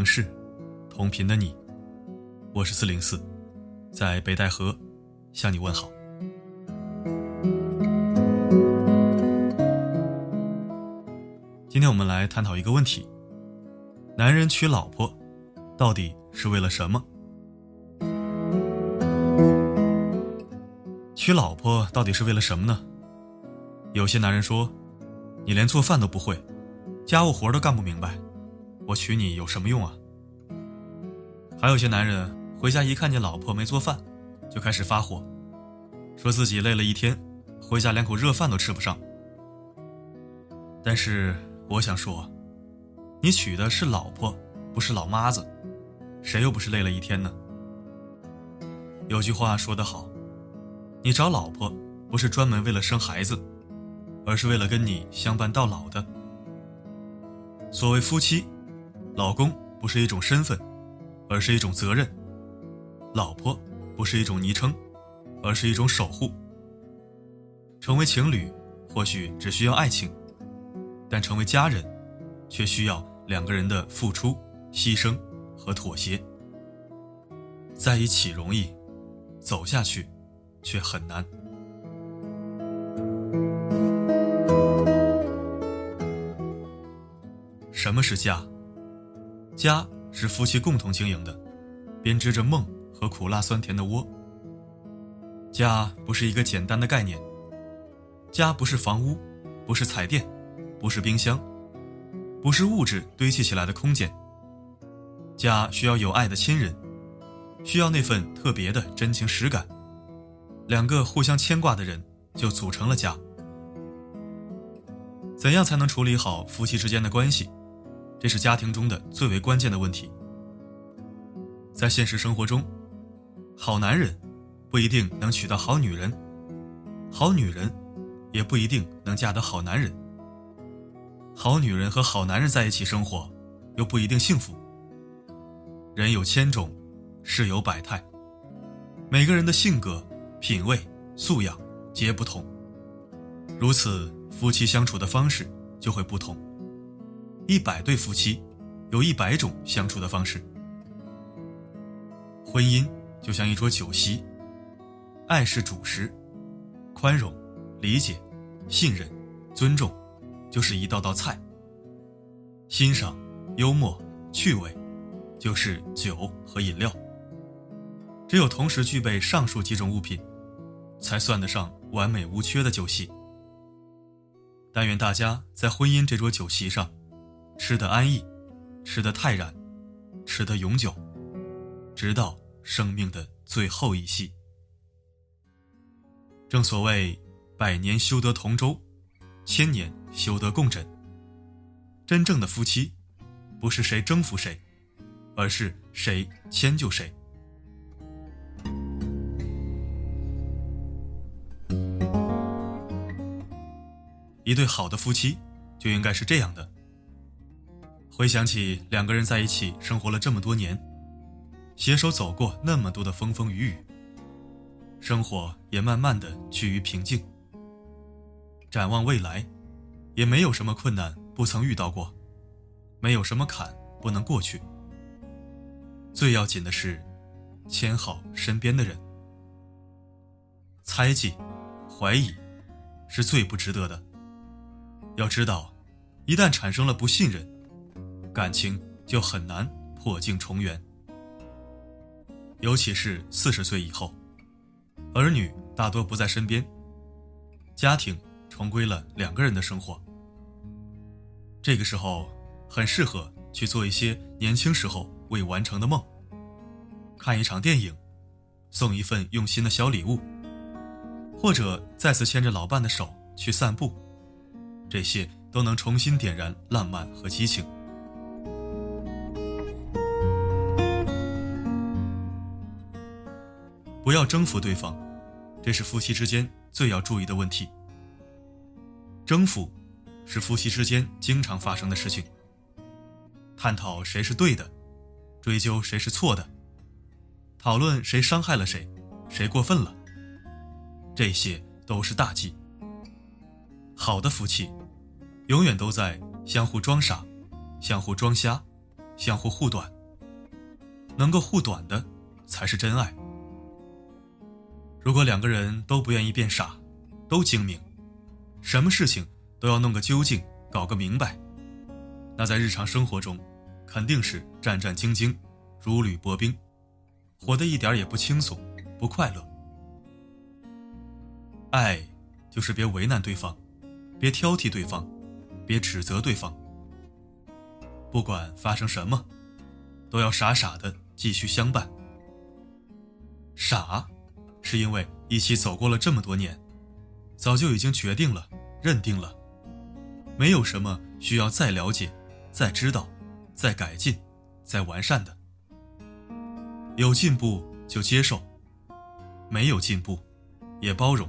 城市，同频的你，我是四零四，在北戴河向你问好。今天我们来探讨一个问题：男人娶老婆，到底是为了什么？娶老婆到底是为了什么呢？有些男人说：“你连做饭都不会，家务活都干不明白。”我娶你有什么用啊？还有些男人回家一看见老婆没做饭，就开始发火，说自己累了一天，回家连口热饭都吃不上。但是我想说，你娶的是老婆，不是老妈子，谁又不是累了一天呢？有句话说得好，你找老婆不是专门为了生孩子，而是为了跟你相伴到老的。所谓夫妻。老公不是一种身份，而是一种责任；老婆不是一种昵称，而是一种守护。成为情侣或许只需要爱情，但成为家人，却需要两个人的付出、牺牲和妥协。在一起容易，走下去却很难。什么是家？家是夫妻共同经营的，编织着梦和苦辣酸甜的窝。家不是一个简单的概念，家不是房屋，不是彩电，不是冰箱，不是物质堆砌起来的空间。家需要有爱的亲人，需要那份特别的真情实感，两个互相牵挂的人就组成了家。怎样才能处理好夫妻之间的关系？这是家庭中的最为关键的问题。在现实生活中，好男人不一定能娶到好女人，好女人也不一定能嫁得好男人。好女人和好男人在一起生活，又不一定幸福。人有千种，事有百态，每个人的性格、品味、素养皆不同，如此夫妻相处的方式就会不同。一百对夫妻，有一百种相处的方式。婚姻就像一桌酒席，爱是主食，宽容、理解、信任、尊重，就是一道道菜。欣赏、幽默、趣味，就是酒和饮料。只有同时具备上述几种物品，才算得上完美无缺的酒席。但愿大家在婚姻这桌酒席上。吃得安逸，吃得泰然，吃得永久，直到生命的最后一息。正所谓，百年修得同舟，千年修得共枕。真正的夫妻，不是谁征服谁，而是谁迁就谁。一对好的夫妻，就应该是这样的。回想起两个人在一起生活了这么多年，携手走过那么多的风风雨雨，生活也慢慢的趋于平静。展望未来，也没有什么困难不曾遇到过，没有什么坎不能过去。最要紧的是，牵好身边的人。猜忌、怀疑，是最不值得的。要知道，一旦产生了不信任。感情就很难破镜重圆，尤其是四十岁以后，儿女大多不在身边，家庭重归了两个人的生活。这个时候，很适合去做一些年轻时候未完成的梦，看一场电影，送一份用心的小礼物，或者再次牵着老伴的手去散步，这些都能重新点燃浪漫和激情。不要征服对方，这是夫妻之间最要注意的问题。征服是夫妻之间经常发生的事情。探讨谁是对的，追究谁是错的，讨论谁伤害了谁，谁过分了，这些都是大忌。好的夫妻，永远都在相互装傻、相互装瞎、相互护短。能够护短的，才是真爱。如果两个人都不愿意变傻，都精明，什么事情都要弄个究竟，搞个明白，那在日常生活中，肯定是战战兢兢，如履薄冰，活得一点也不轻松，不快乐。爱，就是别为难对方，别挑剔对方，别指责对方。不管发生什么，都要傻傻的继续相伴。傻。是因为一起走过了这么多年，早就已经决定了、认定了，没有什么需要再了解、再知道、再改进、再完善的。有进步就接受，没有进步也包容。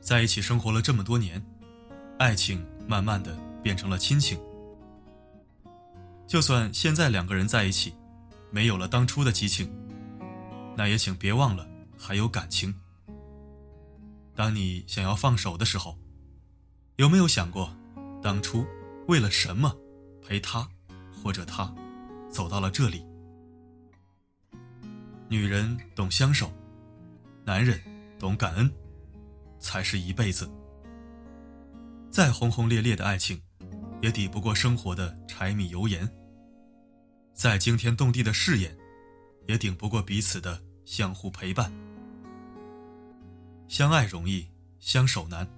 在一起生活了这么多年，爱情慢慢的变成了亲情。就算现在两个人在一起，没有了当初的激情，那也请别忘了还有感情。当你想要放手的时候，有没有想过，当初为了什么陪他或者他走到了这里？女人懂相守，男人懂感恩，才是一辈子。再轰轰烈烈的爱情，也抵不过生活的柴米油盐。再惊天动地的誓言，也顶不过彼此的相互陪伴。相爱容易，相守难。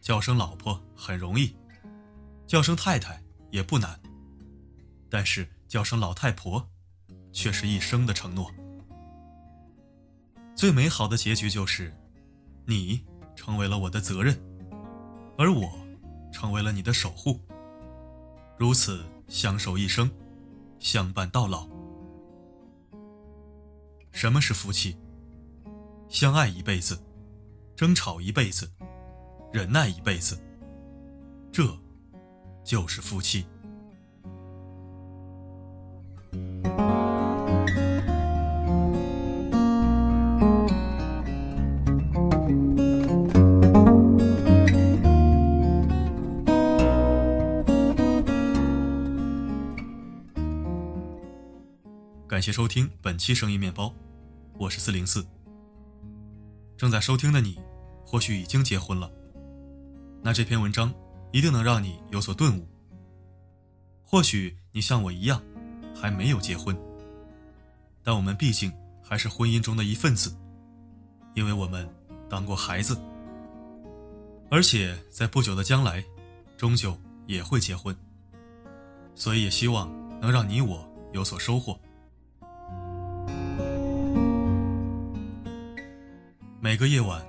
叫声老婆很容易，叫声太太也不难。但是叫声老太婆，却是一生的承诺。最美好的结局就是，你成为了我的责任，而我成为了你的守护。如此相守一生。相伴到老。什么是夫妻？相爱一辈子，争吵一辈子，忍耐一辈子，这就是夫妻。感谢收听本期声音面包，我是四零四。正在收听的你，或许已经结婚了，那这篇文章一定能让你有所顿悟。或许你像我一样，还没有结婚，但我们毕竟还是婚姻中的一份子，因为我们当过孩子，而且在不久的将来，终究也会结婚，所以也希望能让你我有所收获。每个夜晚，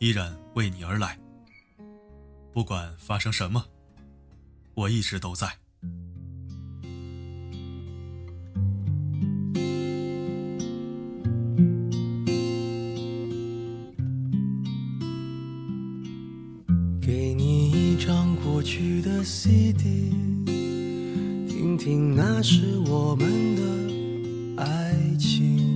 依然为你而来。不管发生什么，我一直都在。给你一张过去的 CD，听听那是我们的爱情。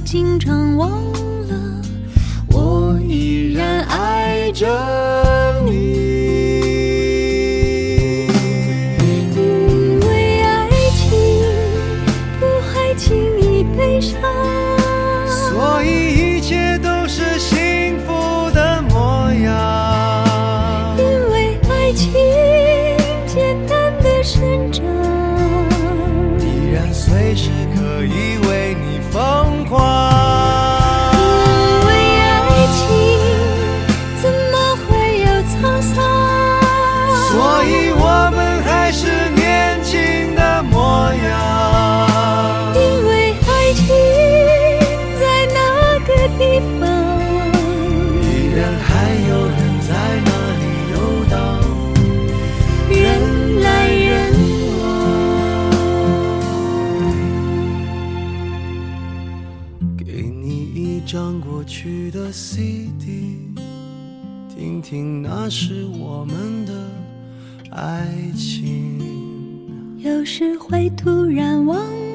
经常忘了我依然爱着你。去的 cd 听听那时我们的爱情。有时会突然忘